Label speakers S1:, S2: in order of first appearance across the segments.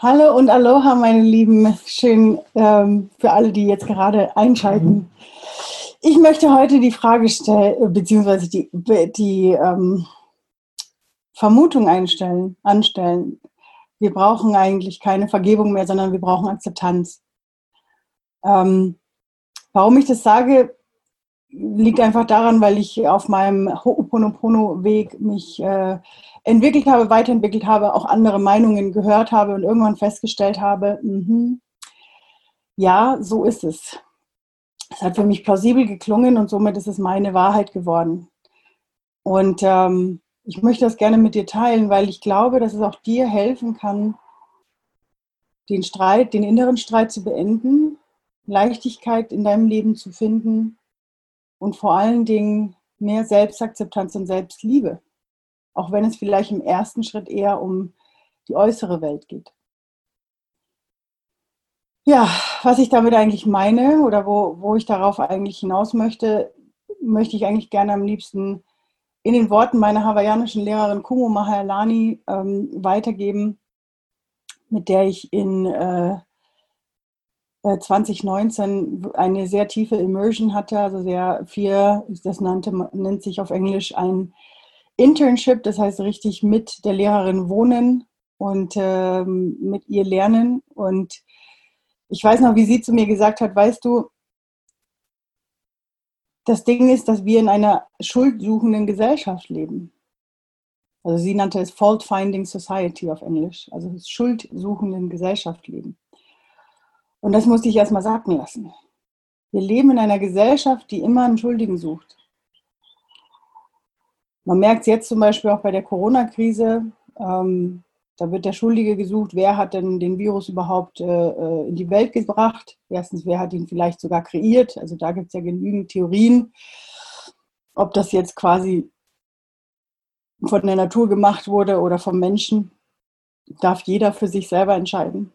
S1: Hallo und Aloha, meine Lieben. Schön ähm, für alle, die jetzt gerade einschalten. Ich möchte heute die Frage stellen, beziehungsweise die, die ähm, Vermutung einstellen, anstellen. Wir brauchen eigentlich keine Vergebung mehr, sondern wir brauchen Akzeptanz. Ähm, warum ich das sage, liegt einfach daran, weil ich auf meinem Ho'oponopono-Weg mich äh, entwickelt habe, weiterentwickelt habe, auch andere Meinungen gehört habe und irgendwann festgestellt habe, mh, ja, so ist es. Es hat für mich plausibel geklungen und somit ist es meine Wahrheit geworden. Und ähm, ich möchte das gerne mit dir teilen, weil ich glaube, dass es auch dir helfen kann, den Streit, den inneren Streit zu beenden, Leichtigkeit in deinem Leben zu finden und vor allen Dingen mehr Selbstakzeptanz und Selbstliebe auch wenn es vielleicht im ersten Schritt eher um die äußere Welt geht. Ja, was ich damit eigentlich meine oder wo, wo ich darauf eigentlich hinaus möchte, möchte ich eigentlich gerne am liebsten in den Worten meiner hawaiianischen Lehrerin Kumo Mahalani ähm, weitergeben, mit der ich in äh, 2019 äh, eine sehr tiefe Immersion hatte, also sehr viel, das nannte, nennt sich auf Englisch ein Internship, das heißt richtig mit der Lehrerin wohnen und ähm, mit ihr lernen. Und ich weiß noch, wie sie zu mir gesagt hat, weißt du, das Ding ist, dass wir in einer schuldsuchenden Gesellschaft leben. Also sie nannte es Fault Finding Society auf Englisch, also schuldsuchenden Gesellschaft leben. Und das musste ich erstmal sagen lassen. Wir leben in einer Gesellschaft, die immer einen Schuldigen sucht. Man merkt es jetzt zum Beispiel auch bei der Corona-Krise. Ähm, da wird der Schuldige gesucht, wer hat denn den Virus überhaupt äh, äh, in die Welt gebracht. Erstens, wer hat ihn vielleicht sogar kreiert. Also da gibt es ja genügend Theorien, ob das jetzt quasi von der Natur gemacht wurde oder vom Menschen. Darf jeder für sich selber entscheiden.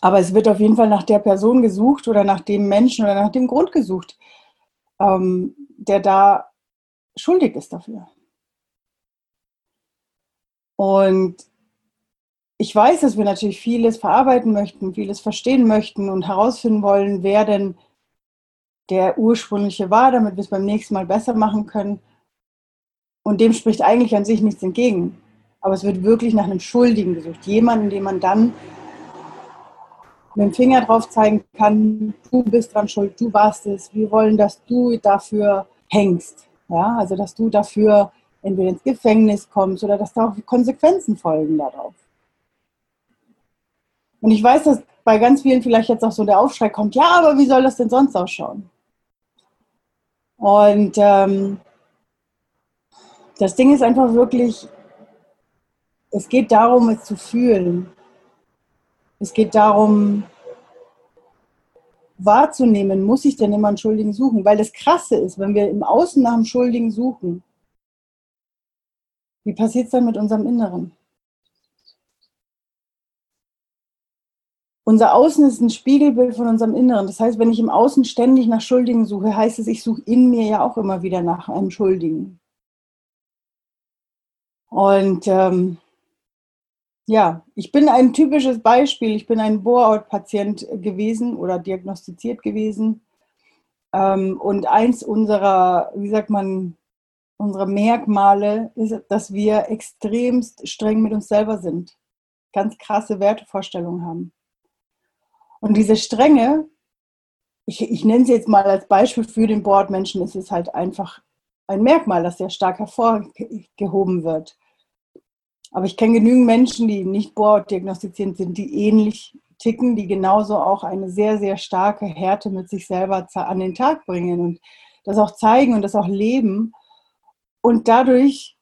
S1: Aber es wird auf jeden Fall nach der Person gesucht oder nach dem Menschen oder nach dem Grund gesucht, ähm, der da schuldig ist dafür. Und ich weiß, dass wir natürlich vieles verarbeiten möchten, vieles verstehen möchten und herausfinden wollen, wer denn der ursprüngliche war, damit wir es beim nächsten Mal besser machen können. Und dem spricht eigentlich an sich nichts entgegen. Aber es wird wirklich nach einem Schuldigen gesucht. Jemanden, den man dann mit dem Finger drauf zeigen kann, du bist dran schuld, du warst es, wir wollen, dass du dafür hängst. Ja, also dass du dafür entweder ins Gefängnis kommst oder dass da auch Konsequenzen folgen darauf. Und ich weiß, dass bei ganz vielen vielleicht jetzt auch so der Aufschrei kommt, ja, aber wie soll das denn sonst ausschauen? Und ähm, das Ding ist einfach wirklich, es geht darum, es zu fühlen. Es geht darum, wahrzunehmen, muss ich denn immer einen Schuldigen suchen? Weil das Krasse ist, wenn wir im Außen nach einem Schuldigen suchen, wie passiert es dann mit unserem Inneren? Unser Außen ist ein Spiegelbild von unserem Inneren. Das heißt, wenn ich im Außen ständig nach Schuldigen suche, heißt es, ich suche in mir ja auch immer wieder nach einem Schuldigen. Und ähm, ja, ich bin ein typisches Beispiel. Ich bin ein Bore-out-Patient gewesen oder diagnostiziert gewesen. Ähm, und eins unserer, wie sagt man, unserer Merkmale ist, dass wir extremst streng mit uns selber sind. Ganz krasse Wertevorstellungen haben. Und diese Strenge, ich, ich nenne sie jetzt mal als Beispiel für den Bordmenschen, ist es halt einfach ein Merkmal, das sehr stark hervorgehoben wird. Aber ich kenne genügend Menschen, die nicht diagnostiziert sind, die ähnlich ticken, die genauso auch eine sehr, sehr starke Härte mit sich selber an den Tag bringen und das auch zeigen und das auch leben. Und dadurch,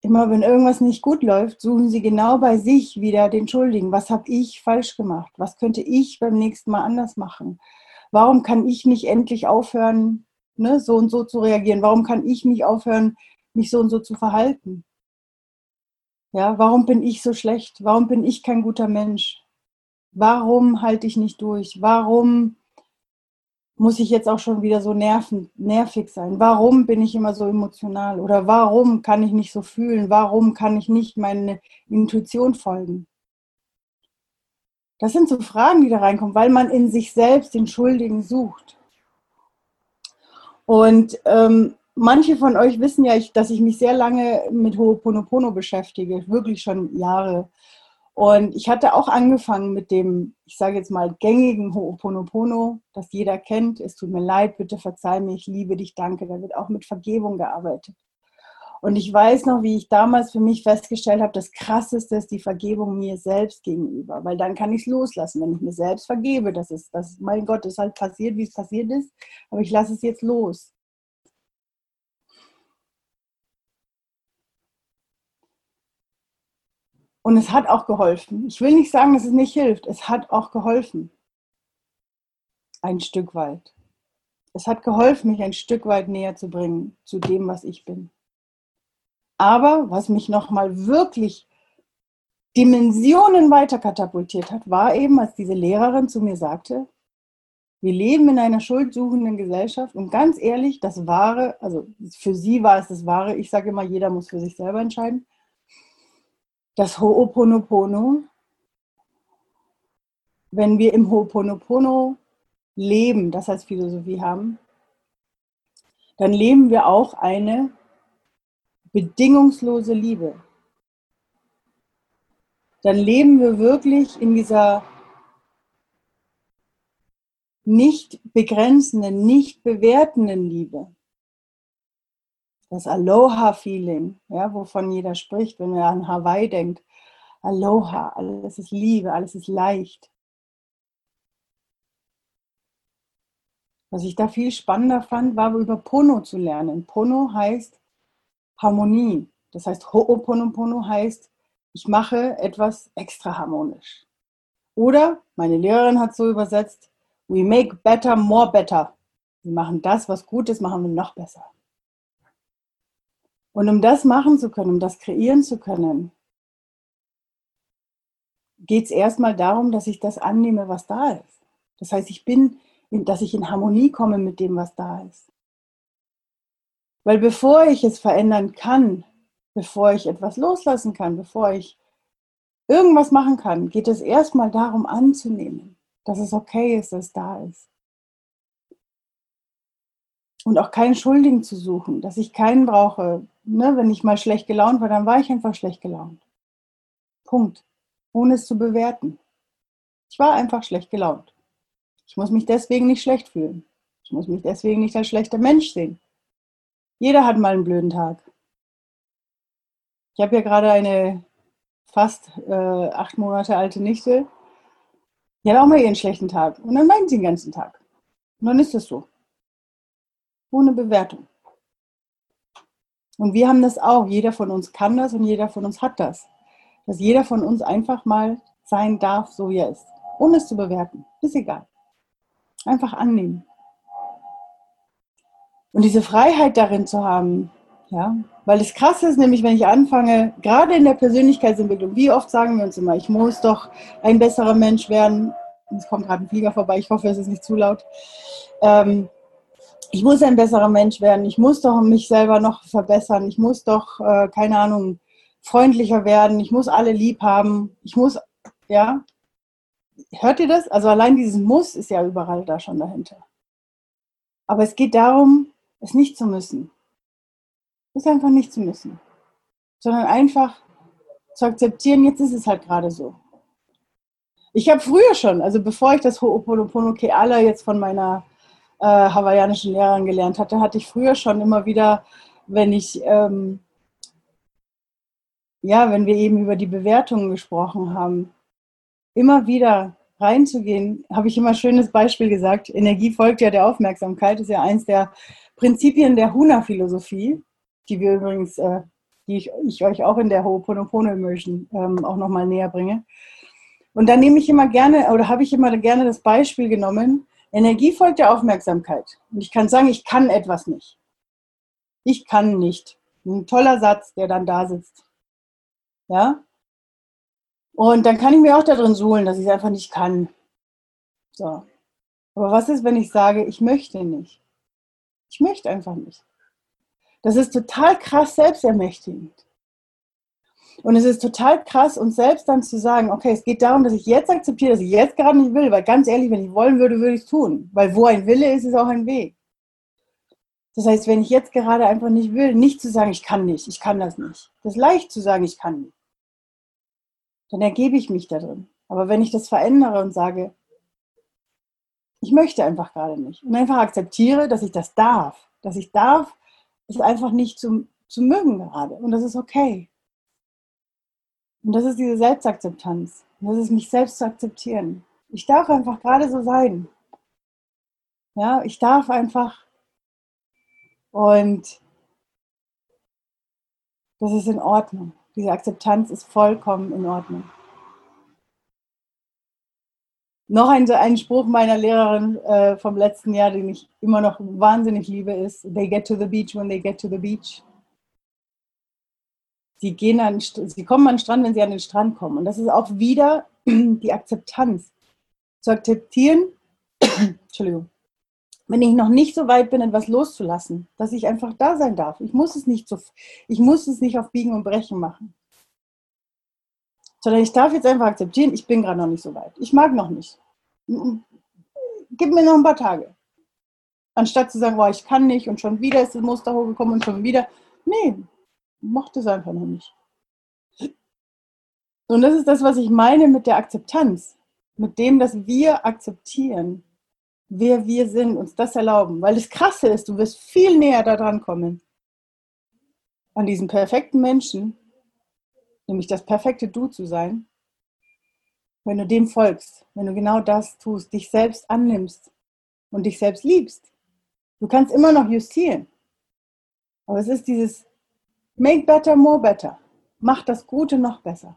S1: immer wenn irgendwas nicht gut läuft, suchen sie genau bei sich wieder den Schuldigen. Was habe ich falsch gemacht? Was könnte ich beim nächsten Mal anders machen? Warum kann ich nicht endlich aufhören, ne, so und so zu reagieren? Warum kann ich nicht aufhören, mich so und so zu verhalten? Ja, warum bin ich so schlecht? Warum bin ich kein guter Mensch? Warum halte ich nicht durch? Warum muss ich jetzt auch schon wieder so nerven, nervig sein? Warum bin ich immer so emotional? Oder warum kann ich nicht so fühlen? Warum kann ich nicht meine Intuition folgen? Das sind so Fragen, die da reinkommen, weil man in sich selbst den Schuldigen sucht. Und ähm, manche von euch wissen ja, dass ich mich sehr lange mit Ho'oponopono beschäftige, wirklich schon Jahre. Und ich hatte auch angefangen mit dem, ich sage jetzt mal, gängigen Ho'oponopono, das jeder kennt. Es tut mir leid, bitte verzeih mir, ich liebe dich, danke. Da wird auch mit Vergebung gearbeitet. Und ich weiß noch, wie ich damals für mich festgestellt habe, das Krasseste ist die Vergebung mir selbst gegenüber, weil dann kann ich es loslassen, wenn ich mir selbst vergebe. Das ist, das, mein Gott, ist halt passiert, wie es passiert ist, aber ich lasse es jetzt los. Und es hat auch geholfen. Ich will nicht sagen, dass es nicht hilft. Es hat auch geholfen. Ein Stück weit. Es hat geholfen, mich ein Stück weit näher zu bringen zu dem, was ich bin. Aber was mich nochmal wirklich Dimensionen weiter katapultiert hat, war eben, als diese Lehrerin zu mir sagte, wir leben in einer schuldsuchenden Gesellschaft und ganz ehrlich, das Wahre, also für sie war es das Wahre, ich sage immer, jeder muss für sich selber entscheiden, das Ho'oponopono, wenn wir im Ho'oponopono leben, das als Philosophie haben, dann leben wir auch eine bedingungslose Liebe. Dann leben wir wirklich in dieser nicht begrenzenden, nicht bewertenden Liebe das Aloha-Feeling, ja, wovon jeder spricht, wenn er an Hawaii denkt. Aloha, alles ist Liebe, alles ist leicht. Was ich da viel spannender fand, war über Pono zu lernen. Pono heißt Harmonie. Das heißt, Ho'oponopono heißt, ich mache etwas extra harmonisch. Oder, meine Lehrerin hat so übersetzt, we make better more better. Wir machen das, was gut ist, machen wir noch besser. Und um das machen zu können, um das kreieren zu können, geht es erstmal darum, dass ich das annehme, was da ist. Das heißt, ich bin, dass ich in Harmonie komme mit dem, was da ist. Weil bevor ich es verändern kann, bevor ich etwas loslassen kann, bevor ich irgendwas machen kann, geht es erstmal darum anzunehmen, dass es okay ist, dass es da ist. Und auch keinen Schuldigen zu suchen, dass ich keinen brauche. Ne, wenn ich mal schlecht gelaunt war, dann war ich einfach schlecht gelaunt. Punkt. Ohne es zu bewerten. Ich war einfach schlecht gelaunt. Ich muss mich deswegen nicht schlecht fühlen. Ich muss mich deswegen nicht als schlechter Mensch sehen. Jeder hat mal einen blöden Tag. Ich habe ja gerade eine fast äh, acht Monate alte Nichte. Die hat auch mal ihren schlechten Tag. Und dann weint sie den ganzen Tag. Und dann ist es so ohne Bewertung. Und wir haben das auch. Jeder von uns kann das und jeder von uns hat das. Dass jeder von uns einfach mal sein darf, so wie er ist. Ohne es zu bewerten. Ist egal. Einfach annehmen. Und diese Freiheit darin zu haben, ja, weil das Krasse ist nämlich, wenn ich anfange, gerade in der Persönlichkeitsentwicklung, wie oft sagen wir uns immer, ich muss doch ein besserer Mensch werden. Es kommt gerade ein Flieger vorbei, ich hoffe, es ist nicht zu laut. Ähm, ich muss ein besserer Mensch werden, ich muss doch mich selber noch verbessern, ich muss doch, äh, keine Ahnung, freundlicher werden, ich muss alle lieb haben, ich muss, ja. Hört ihr das? Also allein dieses Muss ist ja überall da schon dahinter. Aber es geht darum, es nicht zu müssen. Es ist einfach nicht zu müssen. Sondern einfach zu akzeptieren, jetzt ist es halt gerade so. Ich habe früher schon, also bevor ich das Ho'oponopono Keala jetzt von meiner äh, hawaiianischen Lehrern gelernt hatte, hatte ich früher schon immer wieder, wenn ich, ähm, ja, wenn wir eben über die Bewertungen gesprochen haben, immer wieder reinzugehen, habe ich immer ein schönes Beispiel gesagt. Energie folgt ja der Aufmerksamkeit, ist ja eins der Prinzipien der Huna-Philosophie, die wir übrigens, äh, die ich, ich, euch auch in der Ho'oponopono Immersion ähm, auch nochmal näher bringe. Und da nehme ich immer gerne, oder habe ich immer gerne das Beispiel genommen, Energie folgt der Aufmerksamkeit. Und ich kann sagen, ich kann etwas nicht. Ich kann nicht. Ein toller Satz, der dann da sitzt. Ja? Und dann kann ich mir auch darin suhlen, dass ich es einfach nicht kann. So. Aber was ist, wenn ich sage, ich möchte nicht? Ich möchte einfach nicht. Das ist total krass selbstermächtigend. Und es ist total krass, uns selbst dann zu sagen, okay, es geht darum, dass ich jetzt akzeptiere, dass ich jetzt gerade nicht will, weil ganz ehrlich, wenn ich wollen würde, würde ich es tun. Weil wo ein Wille ist, ist auch ein Weg. Das heißt, wenn ich jetzt gerade einfach nicht will, nicht zu sagen, ich kann nicht, ich kann das nicht. Das ist leicht zu sagen, ich kann nicht. Dann ergebe ich mich da drin. Aber wenn ich das verändere und sage, ich möchte einfach gerade nicht und einfach akzeptiere, dass ich das darf, dass ich darf, es einfach nicht zu, zu mögen gerade und das ist okay. Und das ist diese Selbstakzeptanz. Und das ist mich selbst zu akzeptieren. Ich darf einfach gerade so sein. Ja, ich darf einfach und das ist in Ordnung. Diese Akzeptanz ist vollkommen in Ordnung. Noch ein, ein Spruch meiner Lehrerin äh, vom letzten Jahr, den ich immer noch wahnsinnig liebe, ist: They get to the beach when they get to the beach. Sie, gehen an, sie kommen an den Strand, wenn sie an den Strand kommen. Und das ist auch wieder die Akzeptanz. Zu akzeptieren, Entschuldigung, wenn ich noch nicht so weit bin, etwas loszulassen, dass ich einfach da sein darf. Ich muss es nicht so, ich muss es nicht auf Biegen und Brechen machen. Sondern ich darf jetzt einfach akzeptieren, ich bin gerade noch nicht so weit. Ich mag noch nicht. Gib mir noch ein paar Tage. Anstatt zu sagen, oh, ich kann nicht und schon wieder ist das Muster hochgekommen und schon wieder. Nee, mochte es einfach noch nicht. Und das ist das, was ich meine mit der Akzeptanz. Mit dem, dass wir akzeptieren, wer wir sind, uns das erlauben. Weil das Krasse ist, du wirst viel näher daran kommen, an diesen perfekten Menschen, nämlich das perfekte Du zu sein, wenn du dem folgst, wenn du genau das tust, dich selbst annimmst und dich selbst liebst. Du kannst immer noch justieren. Aber es ist dieses Make better, more better. Mach das Gute noch besser.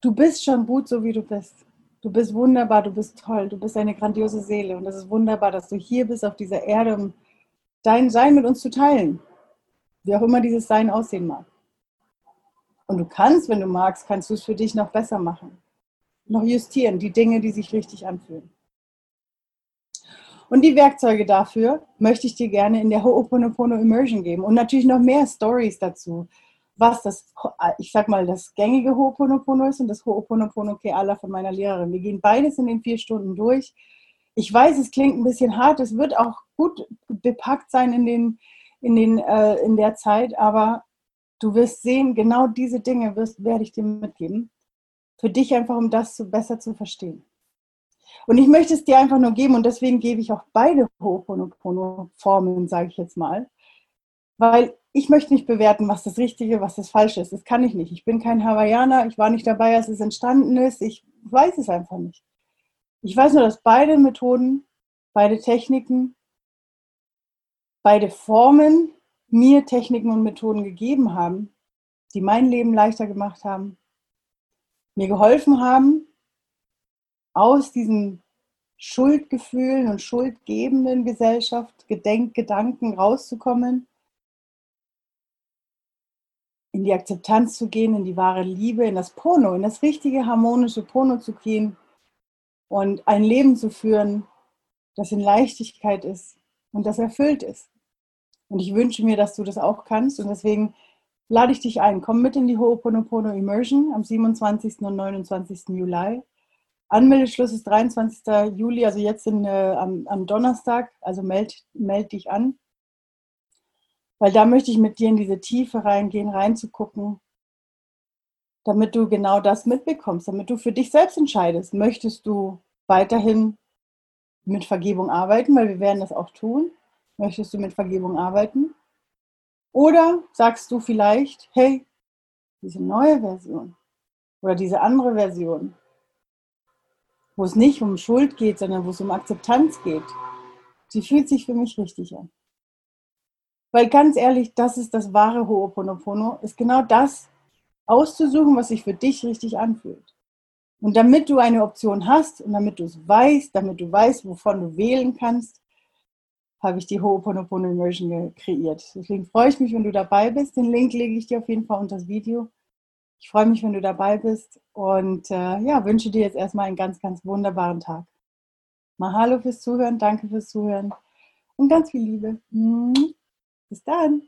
S1: Du bist schon gut, so wie du bist. Du bist wunderbar, du bist toll, du bist eine grandiose Seele und es ist wunderbar, dass du hier bist auf dieser Erde, um dein Sein mit uns zu teilen. Wie auch immer dieses Sein aussehen mag. Und du kannst, wenn du magst, kannst du es für dich noch besser machen. Noch justieren, die Dinge, die sich richtig anfühlen. Und die Werkzeuge dafür möchte ich dir gerne in der Ho'oponopono Immersion geben und natürlich noch mehr Stories dazu was das, ich sag mal, das gängige Ho'oponopono ist und das Ho'oponopono Keala von meiner Lehrerin. Wir gehen beides in den vier Stunden durch. Ich weiß, es klingt ein bisschen hart, es wird auch gut bepackt sein in, den, in, den, äh, in der Zeit, aber du wirst sehen, genau diese Dinge wirst, werde ich dir mitgeben. Für dich einfach, um das zu, besser zu verstehen. Und ich möchte es dir einfach nur geben und deswegen gebe ich auch beide Ho'oponopono-Formen, sage ich jetzt mal. Weil ich möchte nicht bewerten, was das Richtige, was das Falsche ist. Das kann ich nicht. Ich bin kein Hawaiianer. Ich war nicht dabei, als es entstanden ist. Ich weiß es einfach nicht. Ich weiß nur, dass beide Methoden, beide Techniken, beide Formen mir Techniken und Methoden gegeben haben, die mein Leben leichter gemacht haben, mir geholfen haben, aus diesen Schuldgefühlen und schuldgebenden Gesellschaft, Gedenkgedanken rauszukommen in die Akzeptanz zu gehen, in die wahre Liebe, in das Pono, in das richtige harmonische Pono zu gehen und ein Leben zu führen, das in Leichtigkeit ist und das erfüllt ist. Und ich wünsche mir, dass du das auch kannst und deswegen lade ich dich ein. Komm mit in die Ho'oponopono Immersion am 27. und 29. Juli. Anmeldeschluss ist 23. Juli, also jetzt in, äh, am, am, Donnerstag. Also meld, meld dich an. Weil da möchte ich mit dir in diese Tiefe reingehen, reinzugucken, damit du genau das mitbekommst, damit du für dich selbst entscheidest. Möchtest du weiterhin mit Vergebung arbeiten, weil wir werden das auch tun? Möchtest du mit Vergebung arbeiten? Oder sagst du vielleicht, hey, diese neue Version oder diese andere Version, wo es nicht um Schuld geht, sondern wo es um Akzeptanz geht, die fühlt sich für mich richtig an. Weil ganz ehrlich, das ist das wahre Ho'oponopono, ist genau das auszusuchen, was sich für dich richtig anfühlt. Und damit du eine Option hast und damit du es weißt, damit du weißt, wovon du wählen kannst, habe ich die Ho'oponopono Immersion kreiert. Deswegen freue ich mich, wenn du dabei bist. Den Link lege ich dir auf jeden Fall unter das Video. Ich freue mich, wenn du dabei bist und äh, ja, wünsche dir jetzt erstmal einen ganz, ganz wunderbaren Tag. Mahalo fürs Zuhören, danke fürs Zuhören und ganz viel Liebe. Bis dann.